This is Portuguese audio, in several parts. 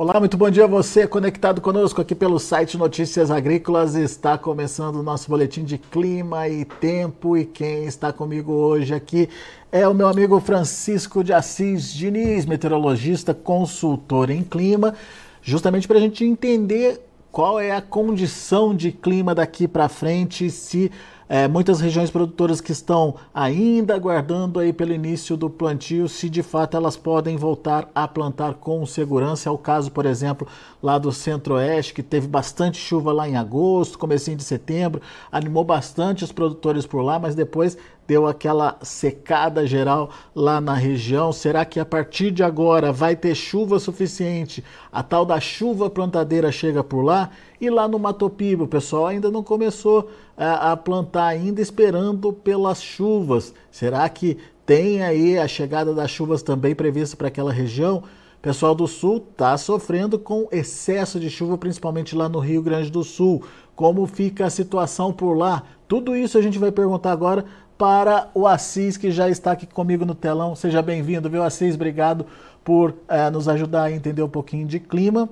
Olá, muito bom dia a você conectado conosco aqui pelo site Notícias Agrícolas. Está começando o nosso boletim de clima e tempo e quem está comigo hoje aqui é o meu amigo Francisco de Assis Diniz, meteorologista, consultor em clima, justamente para a gente entender qual é a condição de clima daqui para frente, se é, muitas regiões produtoras que estão ainda aguardando aí pelo início do plantio, se de fato elas podem voltar a plantar com segurança. É o caso, por exemplo, lá do Centro-Oeste, que teve bastante chuva lá em agosto, comecinho de setembro, animou bastante os produtores por lá, mas depois deu aquela secada geral lá na região. Será que a partir de agora vai ter chuva suficiente? A tal da chuva plantadeira chega por lá? E lá no Mato Piba, o pessoal ainda não começou a, plantar ainda esperando pelas chuvas. Será que tem aí a chegada das chuvas também prevista para aquela região? Pessoal do Sul está sofrendo com excesso de chuva, principalmente lá no Rio Grande do Sul. Como fica a situação por lá? Tudo isso a gente vai perguntar agora para o Assis, que já está aqui comigo no telão. Seja bem-vindo, viu, Assis? Obrigado por é, nos ajudar a entender um pouquinho de clima.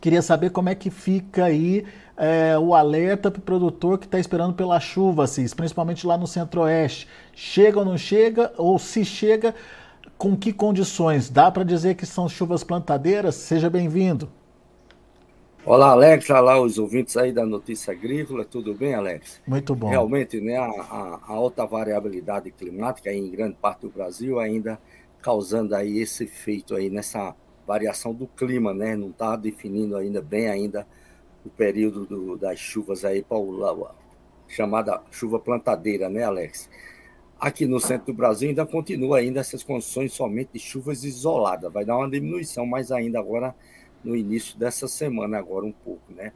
Queria saber como é que fica aí é, o alerta para o produtor que está esperando pela chuva, Assis, principalmente lá no centro-oeste. Chega ou não chega? Ou se chega, com que condições? Dá para dizer que são chuvas plantadeiras? Seja bem-vindo. Olá, Alex. Olá, os ouvintes aí da Notícia Agrícola. Tudo bem, Alex? Muito bom. Realmente, né, a, a, a alta variabilidade climática em grande parte do Brasil ainda causando aí esse efeito aí nessa variação do clima, né? Não está definindo ainda bem ainda o período do, das chuvas aí o chamada chuva plantadeira, né, Alex? Aqui no centro do Brasil ainda continua ainda essas condições somente de chuvas isoladas. Vai dar uma diminuição, mas ainda agora no início dessa semana, agora um pouco, né?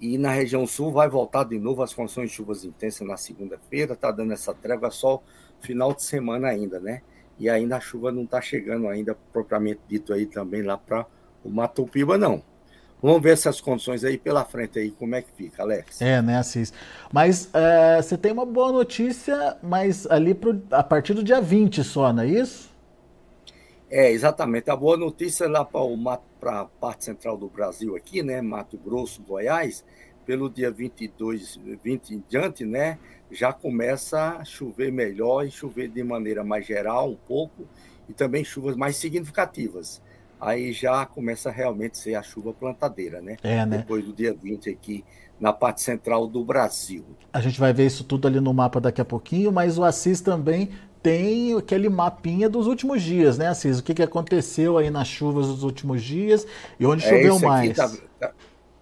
E na região sul vai voltar de novo as condições de chuvas intensas na segunda-feira, tá dando essa trégua só final de semana ainda, né? E ainda a chuva não está chegando ainda, propriamente dito aí também lá para o Mato Piba, não. Vamos ver essas condições aí pela frente aí, como é que fica, Alex. É, né, Assis? Mas é, você tem uma boa notícia, mas ali pro, a partir do dia 20 só, não é isso? É, exatamente. A boa notícia lá para a parte central do Brasil aqui, né? Mato Grosso, Goiás, pelo dia 22, 20 em diante, né? Já começa a chover melhor e chover de maneira mais geral um pouco e também chuvas mais significativas. Aí já começa a realmente ser a chuva plantadeira, né? É, né? Depois do dia 20 aqui na parte central do Brasil. A gente vai ver isso tudo ali no mapa daqui a pouquinho, mas o Assis também tem aquele mapinha dos últimos dias, né, Assis? O que, que aconteceu aí nas chuvas dos últimos dias e onde é choveu mais? Tá, tá,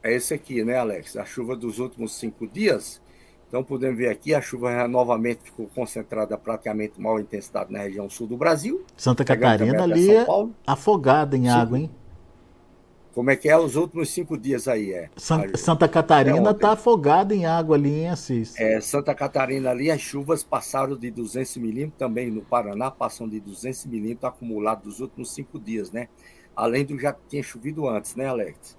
é esse aqui, né, Alex? A chuva dos últimos cinco dias. Então, podemos ver aqui, a chuva novamente ficou concentrada praticamente maior intensidade na região sul do Brasil. Santa Catarina ali afogada em água, hein? Como é que é os últimos cinco dias aí? É? Santa, Santa Catarina está afogada em água ali em Assis. É, Santa Catarina ali, as chuvas passaram de 200 milímetros, também no Paraná passam de 200 milímetros acumulados dos últimos cinco dias, né? Além do que já tinha chovido antes, né, Alex?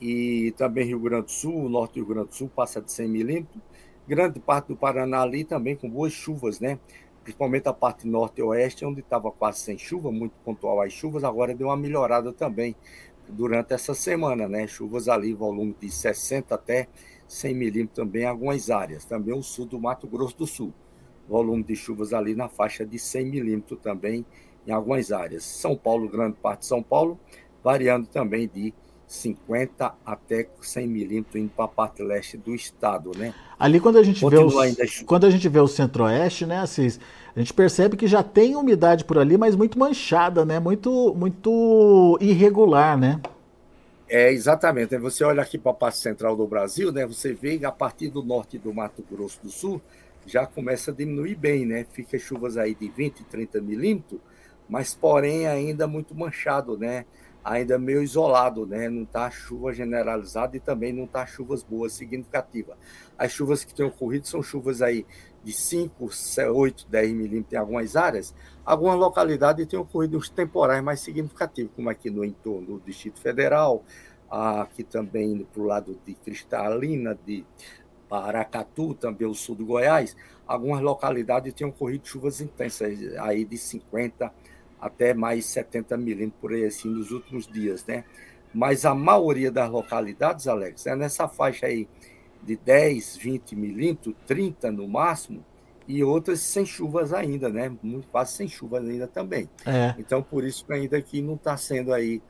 E também Rio Grande do Sul, o norte do Rio Grande do Sul passa de 100 milímetros. Grande parte do Paraná ali também com boas chuvas, né? Principalmente a parte norte e oeste, onde estava quase sem chuva, muito pontual as chuvas, agora deu uma melhorada também durante essa semana, né? Chuvas ali, volume de 60 até 100 milímetros também em algumas áreas. Também o sul do Mato Grosso do Sul. Volume de chuvas ali na faixa de 100 milímetros também em algumas áreas. São Paulo, grande parte de São Paulo, variando também de 50 até 100 milímetros indo para a parte leste do estado, né? Ali quando a gente vê os, quando a gente vê o centro-oeste, né, Assis, a gente percebe que já tem umidade por ali, mas muito manchada, né? Muito muito irregular, né? É, exatamente. Você olha aqui para a parte central do Brasil, né? Você vê a partir do norte do Mato Grosso do Sul já começa a diminuir bem, né? Fica chuvas aí de 20, 30 milímetros, mas porém ainda muito manchado, né? Ainda meio isolado, né? Não está chuva generalizada e também não está chuvas boas significativas. As chuvas que têm ocorrido são chuvas aí de 5, 8, 10 milímetros em algumas áreas. Algumas localidades têm ocorrido os temporais mais significativos, como aqui no entorno do Distrito Federal, aqui também para o lado de Cristalina, de Paracatu, também o sul do Goiás. Algumas localidades têm ocorrido chuvas intensas, aí de 50 até mais 70 milímetros por aí assim nos últimos dias, né? mas a maioria das localidades, Alex, é nessa faixa aí de 10, 20 milímetros, 30 no máximo, e outras sem chuvas ainda, né? Muito quase sem chuvas ainda também. É. Então, por isso que ainda aqui não está sendo aí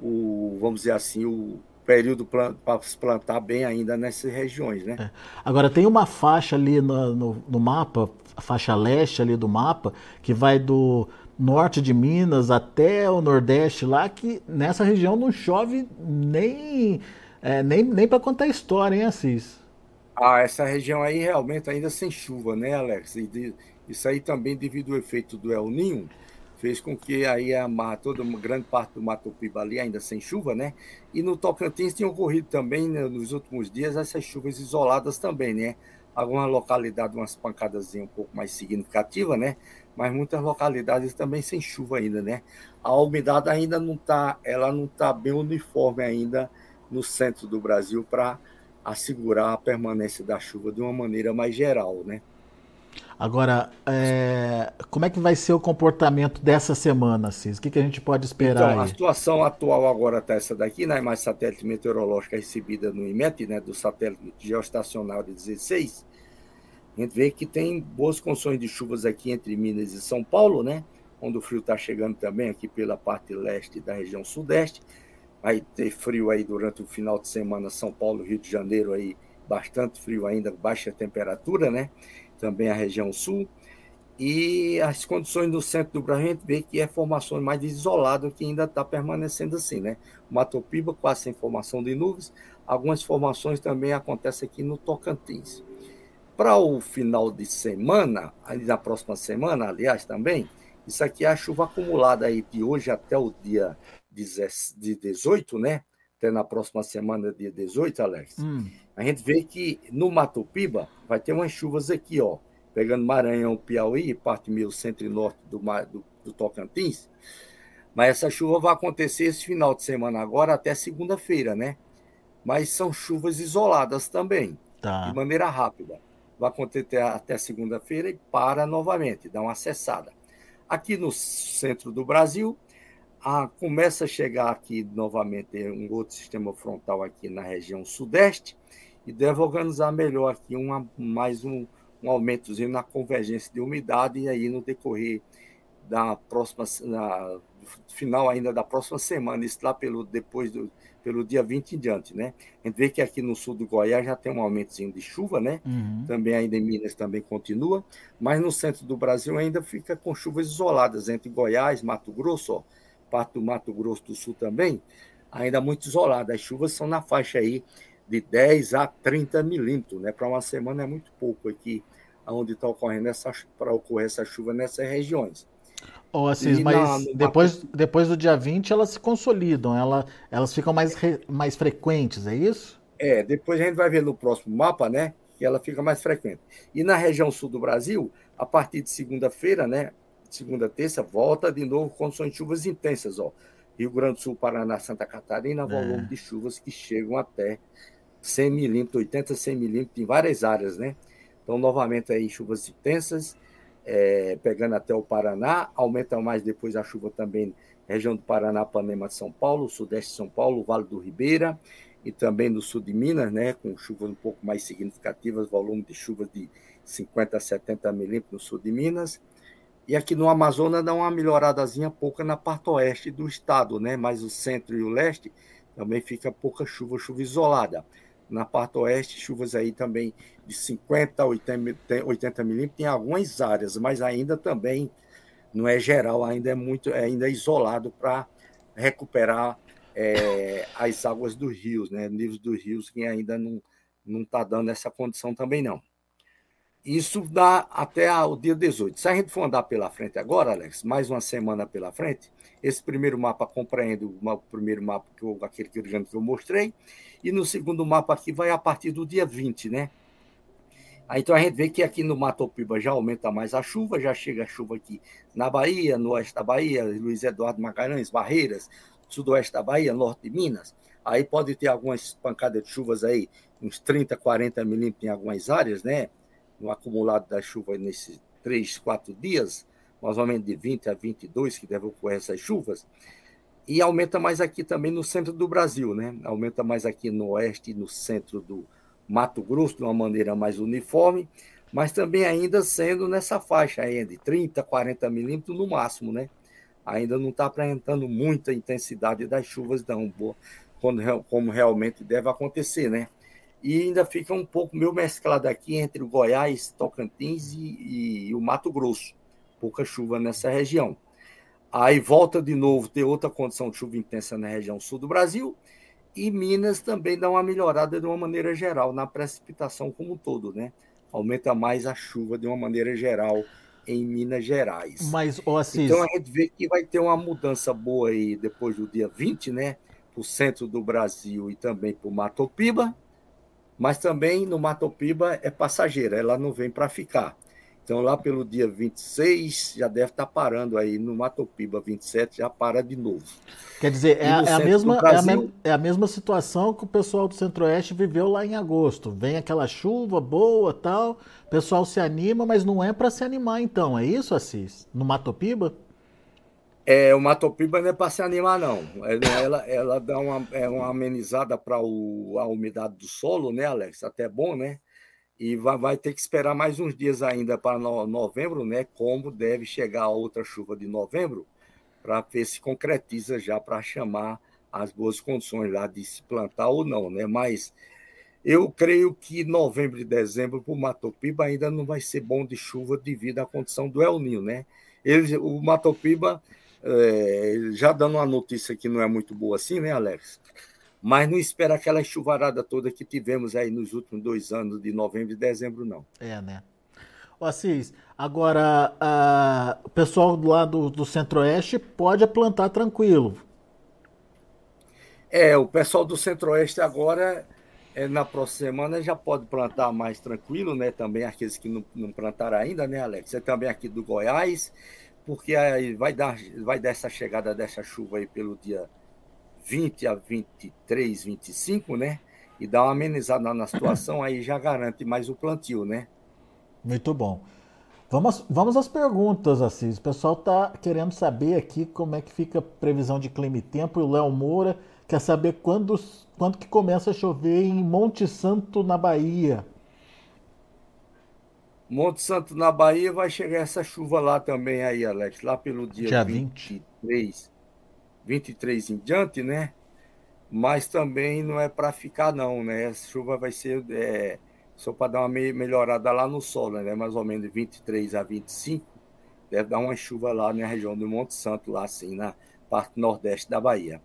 o, vamos dizer assim, o período para se plantar bem ainda nessas regiões, né? É. Agora, tem uma faixa ali no, no, no mapa, a faixa leste ali do mapa, que vai do norte de Minas até o nordeste lá, que nessa região não chove nem, é, nem, nem para contar história, hein, Assis? Ah, essa região aí realmente ainda sem chuva, né, Alex? De, isso aí também devido ao efeito do El Ninho, fez com que aí a toda uma grande parte do Mato Piba ali ainda sem chuva, né? E no Tocantins tinha ocorrido também né, nos últimos dias essas chuvas isoladas também, né? Algumas localidades umas pancadas um pouco mais significativas, né? Mas muitas localidades também sem chuva ainda, né? A umidade ainda não está, ela não está bem uniforme ainda no centro do Brasil para assegurar a permanência da chuva de uma maneira mais geral, né? Agora, é, como é que vai ser o comportamento dessa semana, Cis? O que, que a gente pode esperar? Então, aí? a situação atual agora está essa daqui, na né? imagem satélite meteorológica recebida no IMET, né, do satélite geoestacionário 16, a gente vê que tem boas condições de chuvas aqui entre Minas e São Paulo, né? Onde o frio está chegando também aqui pela parte leste da região sudeste. Vai ter frio aí durante o final de semana, São Paulo, Rio de Janeiro aí, bastante frio ainda, baixa temperatura, né? Também a região sul. E as condições no centro do Brasil, a gente vê que é formações mais isoladas que ainda está permanecendo assim, né? Mato Piba quase sem formação de nuvens. Algumas formações também acontecem aqui no Tocantins. Para o final de semana, ali na próxima semana, aliás, também, isso aqui é a chuva acumulada aí de hoje até o dia de 18, né? Até na próxima semana, dia 18, Alex. Hum. A gente vê que no Mato Piba vai ter umas chuvas aqui, ó. Pegando Maranhão, Piauí, parte meio centro e norte do, do, do Tocantins. Mas essa chuva vai acontecer esse final de semana agora até segunda-feira, né? Mas são chuvas isoladas também, tá. de maneira rápida vai acontecer até segunda-feira e para novamente, dá uma cessada. Aqui no centro do Brasil, a, começa a chegar aqui novamente um outro sistema frontal aqui na região sudeste e deve organizar melhor aqui uma, mais um, um aumentozinho na convergência de umidade e aí no decorrer da próxima, na, final ainda da próxima semana, isso lá pelo, depois do, pelo dia 20 em diante, né? A gente vê que aqui no sul do Goiás já tem um aumentozinho de chuva, né? Uhum. Também ainda em Minas também continua, mas no centro do Brasil ainda fica com chuvas isoladas entre Goiás, Mato Grosso, ó, parte do Mato Grosso do Sul também, ainda muito isolada. As chuvas são na faixa aí de 10 a 30 milímetros, né? Para uma semana é muito pouco aqui, onde está ocorrendo essa para ocorrer essa chuva nessas regiões. Oh, Assis, mas depois, depois do dia 20 elas se consolidam, ela, elas ficam mais, re, mais frequentes, é isso? É, depois a gente vai ver no próximo mapa, né, que ela fica mais frequente. E na região sul do Brasil, a partir de segunda-feira, né, segunda, terça, volta de novo condições de chuvas intensas, ó. Rio Grande do Sul, Paraná, Santa Catarina, volume é. de chuvas que chegam até 100 milímetros, 80, 100 milímetros em várias áreas, né? Então, novamente aí, chuvas intensas, é, pegando até o Paraná, aumenta mais depois a chuva também região do Paraná, Panema de São Paulo, sudeste de São Paulo, Vale do Ribeira e também no sul de Minas, né, com chuvas um pouco mais significativas, volume de chuvas de 50 a 70 milímetros no sul de Minas. E aqui no Amazonas dá uma melhoradazinha pouca na parte oeste do estado, né, mas o centro e o leste também fica pouca chuva, chuva isolada. Na parte oeste, chuvas aí também de 50 a 80, milímetros em algumas áreas, mas ainda também não é geral, ainda é muito, é ainda é isolado para recuperar é, as águas dos rios, né? Níveis dos rios que ainda não não está dando essa condição também não. Isso dá até o dia 18. Se a gente for andar pela frente agora, Alex, mais uma semana pela frente, esse primeiro mapa compreende o primeiro mapa, que eu, aquele que eu mostrei, e no segundo mapa aqui vai a partir do dia 20, né? Aí, então a gente vê que aqui no Mato Piba já aumenta mais a chuva, já chega a chuva aqui na Bahia, no oeste da Bahia, Luiz Eduardo Magalhães, Barreiras, sudoeste da Bahia, norte de Minas. Aí pode ter algumas pancadas de chuvas aí, uns 30, 40 milímetros em algumas áreas, né? No acumulado da chuva nesses três, quatro dias, mais ou menos de 20 a 22 que devem ocorrer essas chuvas. E aumenta mais aqui também no centro do Brasil, né? Aumenta mais aqui no oeste e no centro do Mato Grosso, de uma maneira mais uniforme, mas também ainda sendo nessa faixa aí, de 30, 40 milímetros no máximo, né? Ainda não está apresentando muita intensidade das chuvas, não, quando, como realmente deve acontecer, né? E ainda fica um pouco meio mesclado aqui entre o Goiás, Tocantins e, e o Mato Grosso. Pouca chuva nessa região. Aí volta de novo ter outra condição de chuva intensa na região sul do Brasil. E Minas também dá uma melhorada de uma maneira geral, na precipitação como um todo, né? Aumenta mais a chuva de uma maneira geral em Minas Gerais. Mas, oh, Assis... Então a gente vê que vai ter uma mudança boa aí depois do dia 20, né? Para o centro do Brasil e também para o Mato Piba. Mas também no Mato Piba é passageira, ela não vem para ficar. Então, lá pelo dia 26, já deve estar tá parando aí. No Matopiba 27, já para de novo. Quer dizer, é, é, a mesma, Brasil... é, a, é, a mesma situação que o pessoal do Centro-Oeste viveu lá em agosto. Vem aquela chuva boa tal, o pessoal se anima, mas não é para se animar então. É isso, Assis? No Matopiba? É, o Matopiba não é para se animar, não. Ela, ela dá uma, é uma amenizada para a umidade do solo, né, Alex? Até bom, né? e vai, vai, ter que esperar mais uns dias ainda para no, novembro, né? Como deve chegar a outra chuva de novembro, para ver se concretiza já para chamar as boas condições lá de se plantar ou não, né? Mas eu creio que novembro e dezembro para o Matopiba ainda não vai ser bom de chuva devido à condição do El Ninho, né? Ele, o Matopiba, é, já dando uma notícia que não é muito boa assim, né, Alex? mas não espera aquela chuvarada toda que tivemos aí nos últimos dois anos, de novembro e dezembro, não. É, né? Ô Assis, agora a... o pessoal lá do, do Centro-Oeste pode plantar tranquilo. É, o pessoal do Centro-Oeste agora, é, na próxima semana, já pode plantar mais tranquilo, né? Também aqueles que não, não plantaram ainda, né, Alex? É também aqui do Goiás, porque aí vai dar, vai dar essa chegada dessa chuva aí pelo dia 20 a 23, 25, né? E dá uma amenizada na situação, aí já garante mais o plantio, né? Muito bom. Vamos, vamos às perguntas, Assis. O pessoal está querendo saber aqui como é que fica a previsão de clima e tempo. E o Léo Moura quer saber quando, quando que começa a chover em Monte Santo, na Bahia. Monte Santo, na Bahia, vai chegar essa chuva lá também aí, Alex. Lá pelo dia, dia 23. 20. 23 em diante, né? Mas também não é para ficar, não, né? A chuva vai ser é, só para dar uma melhorada lá no solo, né? Mais ou menos de 23 a 25. Deve dar uma chuva lá na região do Monte Santo, lá assim, na parte nordeste da Bahia.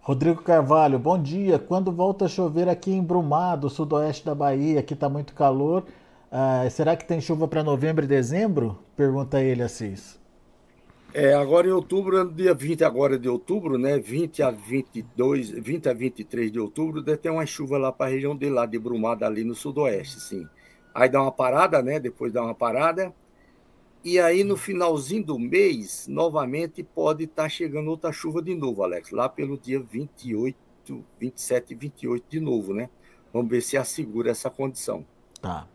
Rodrigo Carvalho, bom dia. Quando volta a chover aqui em Brumado, sudoeste da Bahia, aqui está muito calor. Uh, será que tem chuva para novembro e dezembro? Pergunta ele, Assis. É, agora em outubro, dia 20 agora de outubro, né? 20 a 22, 20 a 23 de outubro, deve ter uma chuva lá para a região de lá, de Brumada, ali no sudoeste, sim. Aí dá uma parada, né? Depois dá uma parada. E aí, no finalzinho do mês, novamente pode estar tá chegando outra chuva de novo, Alex, lá pelo dia 28, 27 e 28 de novo, né? Vamos ver se assegura essa condição. Tá.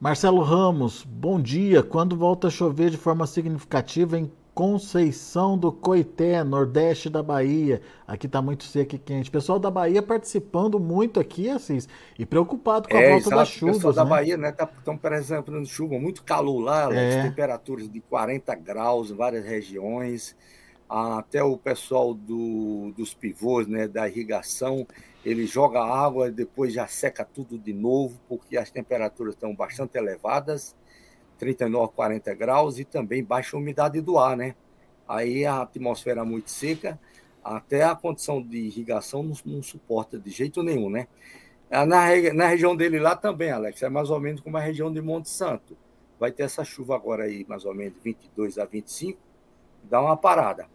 Marcelo Ramos, bom dia. Quando volta a chover de forma significativa em Conceição do Coité, nordeste da Bahia. Aqui está muito seco e quente. Pessoal da Bahia participando muito aqui, Assis, e preocupado com a é, volta exato. das chuvas. Pessoal né? da Bahia, né, estão tá, apresentando chuva, muito calor lá, é. temperaturas de 40 graus em várias regiões. Até o pessoal do, dos pivôs, né, da irrigação, ele joga água e depois já seca tudo de novo, porque as temperaturas estão bastante elevadas, 39, 40 graus, e também baixa umidade do ar, né? Aí a atmosfera é muito seca, até a condição de irrigação não, não suporta de jeito nenhum, né? Na, na região dele lá também, Alex, é mais ou menos como a região de Monte Santo. Vai ter essa chuva agora aí, mais ou menos 22 a 25, dá uma parada.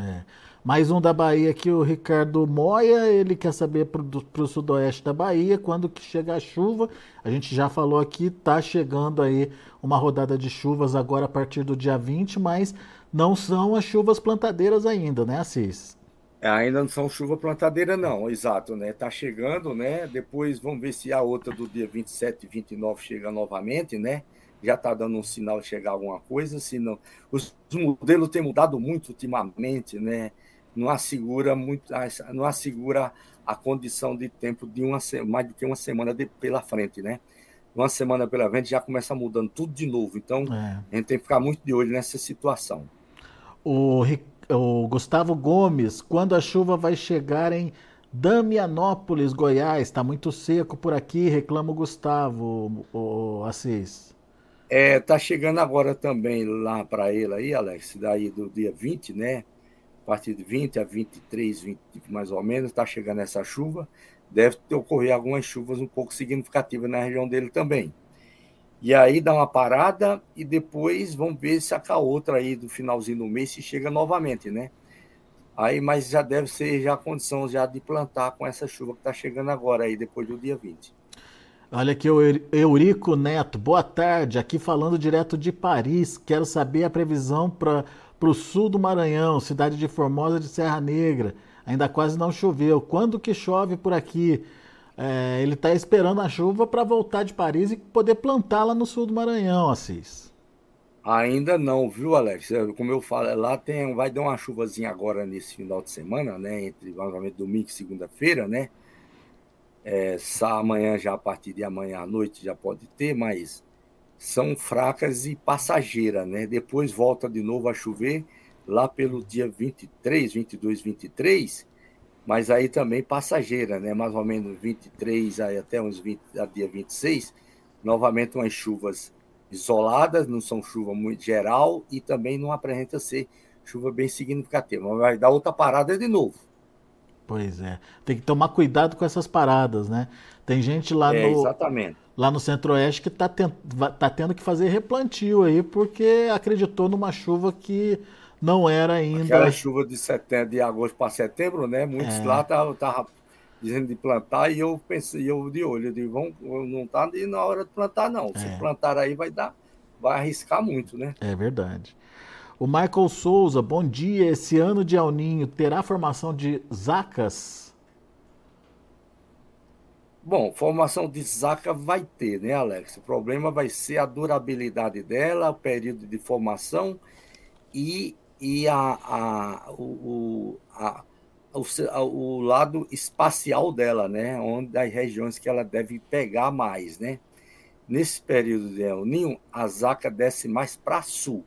É. Mais um da Bahia aqui, o Ricardo Moia, ele quer saber para o sudoeste da Bahia, quando que chega a chuva. A gente já falou aqui, tá chegando aí uma rodada de chuvas agora a partir do dia 20, mas não são as chuvas plantadeiras ainda, né, Assis? É, ainda não são chuva plantadeira, não, exato, né? Tá chegando, né? Depois vamos ver se a outra do dia 27 e 29 chega novamente, né? Já está dando um sinal de chegar alguma coisa, senão os, os modelos têm mudado muito ultimamente, né? Não assegura muito, não assegura a condição de tempo de uma mais do que uma semana de, pela frente, né? Uma semana pela frente já começa mudando tudo de novo, então é. a gente tem que ficar muito de olho nessa situação. O, o Gustavo Gomes, quando a chuva vai chegar em Damianópolis, Goiás, está muito seco por aqui, reclama o Gustavo, o Assis. É, tá chegando agora também lá para ele aí, Alex, daí do dia 20, né? A partir de 20 a 23, 20 mais ou menos, tá chegando essa chuva. Deve ocorrer algumas chuvas um pouco significativas na região dele também. E aí dá uma parada e depois vamos ver se a outra aí do finalzinho do mês se chega novamente, né? Aí, mas já deve ser já a condição já de plantar com essa chuva que está chegando agora aí, depois do dia 20. Olha aqui o Eurico Neto, boa tarde, aqui falando direto de Paris. Quero saber a previsão para o sul do Maranhão, cidade de Formosa de Serra Negra. Ainda quase não choveu. Quando que chove por aqui? É, ele está esperando a chuva para voltar de Paris e poder plantar lá no sul do Maranhão, Assis. Ainda não, viu, Alex? É, como eu falo, lá tem, vai dar uma chuvazinha agora nesse final de semana, né? Entre novamente domingo e segunda-feira, né? É, amanhã, já a partir de amanhã à noite, já pode ter, mas são fracas e passageiras, né? Depois volta de novo a chover lá pelo dia 23, 22, 23, mas aí também passageira, né? Mais ou menos 23 aí até uns 20, a dia 26, novamente umas chuvas isoladas, não são chuva muito geral e também não apresenta ser chuva bem significativa, mas vai dar outra parada de novo. Pois é. Tem que tomar cuidado com essas paradas, né? Tem gente lá é, no. Exatamente. Lá no Centro-Oeste que está tá tendo que fazer replantio aí, porque acreditou numa chuva que não era ainda. Aquela chuva de setembro, de agosto para setembro, né? Muitos é. lá estavam dizendo de plantar e eu pensei, eu de olho, eu digo, vão, não está na hora de plantar, não. Se é. plantar aí vai dar, vai arriscar muito, né? É verdade. O Michael Souza, bom dia. Esse ano de El Ninho terá formação de zacas? Bom, formação de zaca vai ter, né, Alex? O problema vai ser a durabilidade dela, o período de formação e, e a, a, o, a, o, o lado espacial dela, né? Onde as regiões que ela deve pegar mais, né? Nesse período de El Ninho, a zaca desce mais para sul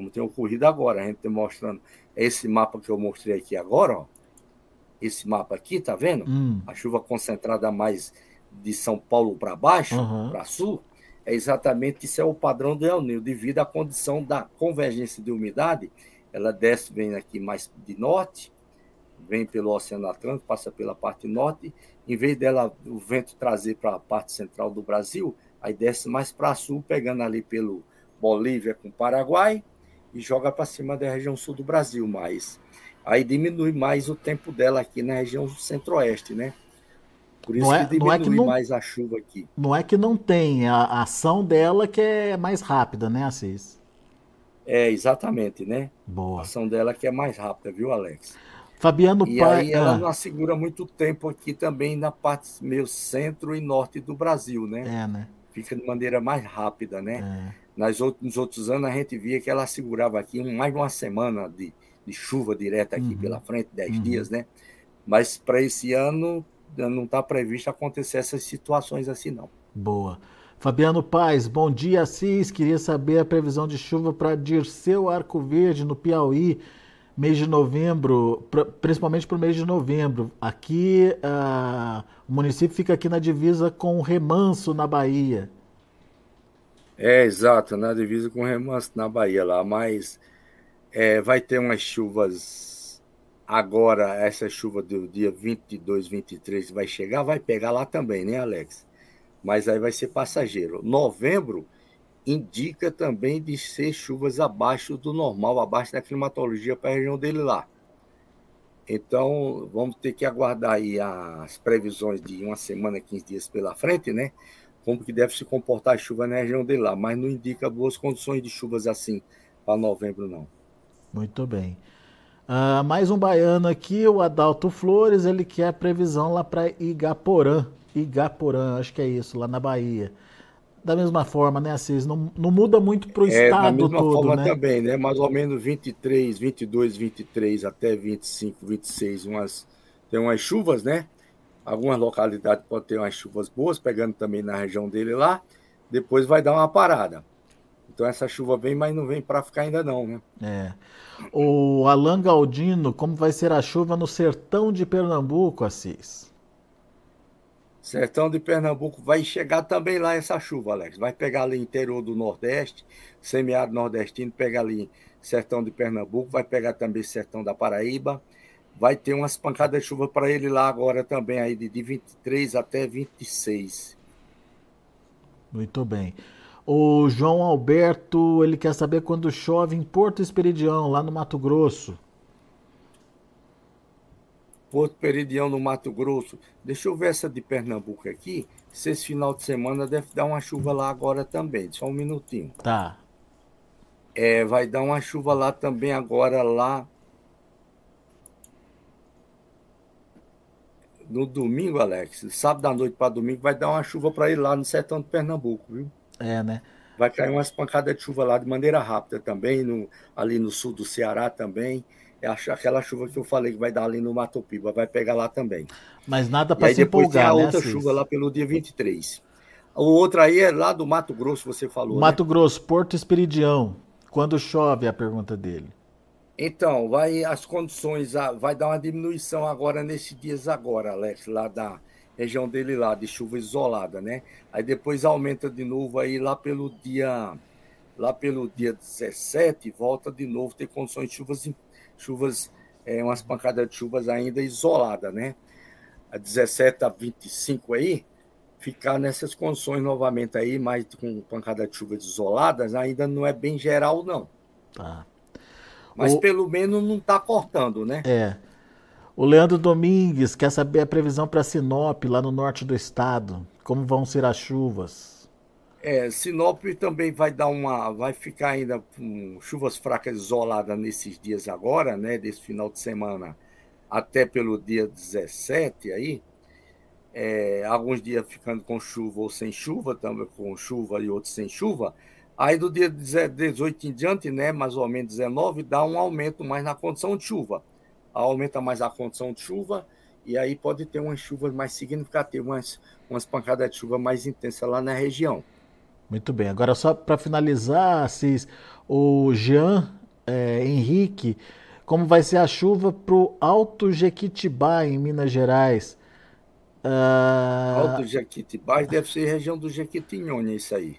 como tem ocorrido agora. A gente está mostrando esse mapa que eu mostrei aqui agora, ó. Esse mapa aqui, tá vendo? Hum. A chuva concentrada mais de São Paulo para baixo, uhum. para sul, é exatamente isso é o padrão do El Niño, devido à condição da convergência de umidade, ela desce, vem aqui mais de norte, vem pelo Oceano Atlântico, passa pela parte norte, em vez dela o vento trazer para a parte central do Brasil, aí desce mais para sul, pegando ali pelo Bolívia com Paraguai, e joga para cima da região sul do Brasil, mas aí diminui mais o tempo dela aqui na região centro-oeste, né? Por isso não é, que diminui não é que não, mais a chuva aqui. Não é que não tem, a ação dela que é mais rápida, né, Assis? É, exatamente, né? Boa. A ação dela que é mais rápida, viu, Alex? Fabiano E Pai... aí ela ah. não assegura muito tempo aqui também na parte meio centro e norte do Brasil, né? É, né? Fica de maneira mais rápida, né? É. Nas outros, nos outros anos, a gente via que ela segurava aqui mais de uma semana de, de chuva direta aqui uhum. pela frente, dez uhum. dias, né? Mas para esse ano não está previsto acontecer essas situações assim, não. Boa. Fabiano Paz, bom dia, Assis. Queria saber a previsão de chuva para Dirceu Arco Verde, no Piauí, mês de novembro, pra, principalmente para o mês de novembro. Aqui, uh, o município fica aqui na divisa com o Remanso, na Bahia. É, exato, na divisa com Remanso na Bahia lá, mas é, vai ter umas chuvas agora, essa chuva do dia 22, 23 vai chegar, vai pegar lá também, né, Alex? Mas aí vai ser passageiro. Novembro indica também de ser chuvas abaixo do normal, abaixo da climatologia para a região dele lá. Então, vamos ter que aguardar aí as previsões de uma semana, 15 dias pela frente, né? Como que deve se comportar a chuva na região de lá, mas não indica boas condições de chuvas assim para novembro, não. Muito bem. Uh, mais um baiano aqui, o Adalto Flores, ele quer previsão lá para Igaporã. Igaporã, acho que é isso, lá na Bahia. da mesma forma, né, Assis? Não, não muda muito para o é, estado da mesma todo, forma né? também, né? Mais ou menos 23, 22, 23 até 25, 26, umas, tem umas chuvas, né? Algumas localidades podem ter umas chuvas boas, pegando também na região dele lá. Depois vai dar uma parada. Então essa chuva vem, mas não vem para ficar ainda não, né? É. O Alan Galdino, como vai ser a chuva no sertão de Pernambuco, Assis? Sertão de Pernambuco vai chegar também lá essa chuva, Alex. Vai pegar ali interior do Nordeste, semiárido nordestino, pegar ali Sertão de Pernambuco, vai pegar também Sertão da Paraíba. Vai ter umas pancadas de chuva para ele lá agora também, aí de 23 até 26. Muito bem. O João Alberto, ele quer saber quando chove em Porto Esperidião, lá no Mato Grosso. Porto Peridião, no Mato Grosso. Deixa eu ver essa de Pernambuco aqui. Se esse final de semana deve dar uma chuva lá agora também. Só um minutinho. Tá. É, vai dar uma chuva lá também agora lá. No domingo, Alex, sábado à noite para domingo, vai dar uma chuva para ir lá no sertão de Pernambuco, viu? É, né? Vai cair umas pancadas de chuva lá de maneira rápida também, no, ali no sul do Ceará também é aquela chuva que eu falei que vai dar ali no Mato Piba, vai pegar lá também. Mas nada para se empolgar, tem a né, outra chuva lá pelo dia 23. O outro aí é lá do Mato Grosso, você falou. Né? Mato né? Grosso, Porto Esperidião. Quando chove, a pergunta dele. Então, vai as condições, vai dar uma diminuição agora nesses dias agora, Alex, lá da região dele lá, de chuva isolada, né? Aí depois aumenta de novo aí lá pelo dia lá pelo dia 17, volta de novo ter condições de chuvas chuvas, é, umas pancadas de chuvas ainda isoladas, né? A 17 a 25 aí, ficar nessas condições novamente aí, mas com pancada de chuvas isoladas, ainda não é bem geral, não. Tá. Mas o... pelo menos não está cortando, né? É. O Leandro Domingues quer saber a previsão para Sinop, lá no norte do estado. Como vão ser as chuvas? É, Sinop também vai dar uma, vai ficar ainda com chuvas fracas isoladas nesses dias agora, né, desse final de semana até pelo dia 17 aí. É, alguns dias ficando com chuva ou sem chuva, também com chuva e outros sem chuva. Aí do dia 18 em diante, né, mais ou menos 19, dá um aumento mais na condição de chuva. Aumenta mais a condição de chuva e aí pode ter umas chuvas mais significativas, umas, umas pancadas de chuva mais intensas lá na região. Muito bem. Agora, só para finalizar, Assis, o Jean é, Henrique, como vai ser a chuva para o Alto Jequitibá, em Minas Gerais? Uh... Alto Jequitibá deve ser região do Jequitinhonha, isso aí.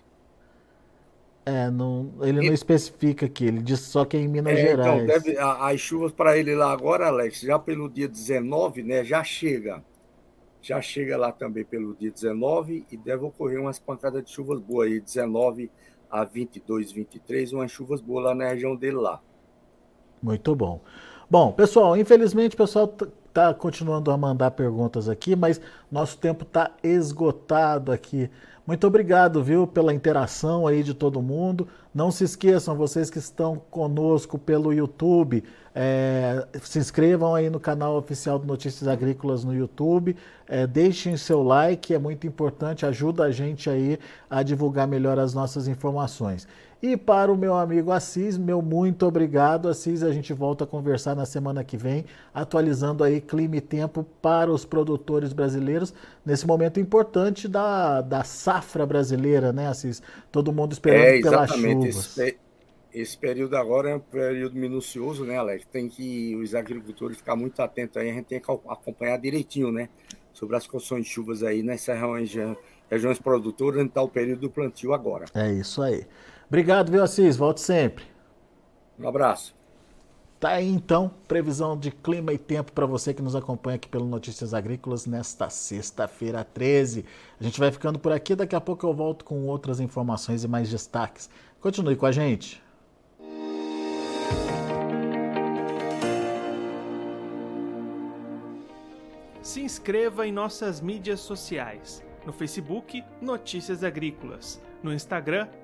É, não, ele não especifica aqui, ele diz só que é em Minas é, então, Gerais. Então, deve, as chuvas para ele lá agora, Alex, já pelo dia 19, né, já chega já chega lá também pelo dia 19 e deve ocorrer umas pancadas de chuvas boas aí, 19 a 22, 23, umas chuvas boas lá na região dele lá. Muito bom. Bom, pessoal, infelizmente o pessoal está continuando a mandar perguntas aqui, mas nosso tempo está esgotado aqui. Muito obrigado, viu, pela interação aí de todo mundo. Não se esqueçam, vocês que estão conosco pelo YouTube, é, se inscrevam aí no canal oficial do Notícias Agrícolas no YouTube, é, deixem seu like, é muito importante, ajuda a gente aí a divulgar melhor as nossas informações. E para o meu amigo Assis, meu muito obrigado. Assis, a gente volta a conversar na semana que vem, atualizando aí clima e tempo para os produtores brasileiros, nesse momento importante da, da safra brasileira, né, Assis? Todo mundo esperando é, pelas chuvas. Esse, esse período agora é um período minucioso, né, Alex? Tem que os agricultores ficar muito atentos aí, a gente tem que acompanhar direitinho, né? Sobre as condições de chuvas aí nessas regiões, regiões produtoras, onde está o período do plantio agora. É isso aí. Obrigado, viu, Assis? Volte sempre. Um abraço. Tá aí então, previsão de clima e tempo para você que nos acompanha aqui pelo Notícias Agrícolas nesta sexta-feira 13. A gente vai ficando por aqui, daqui a pouco eu volto com outras informações e mais destaques. Continue com a gente. Se inscreva em nossas mídias sociais. No Facebook, Notícias Agrícolas. No Instagram,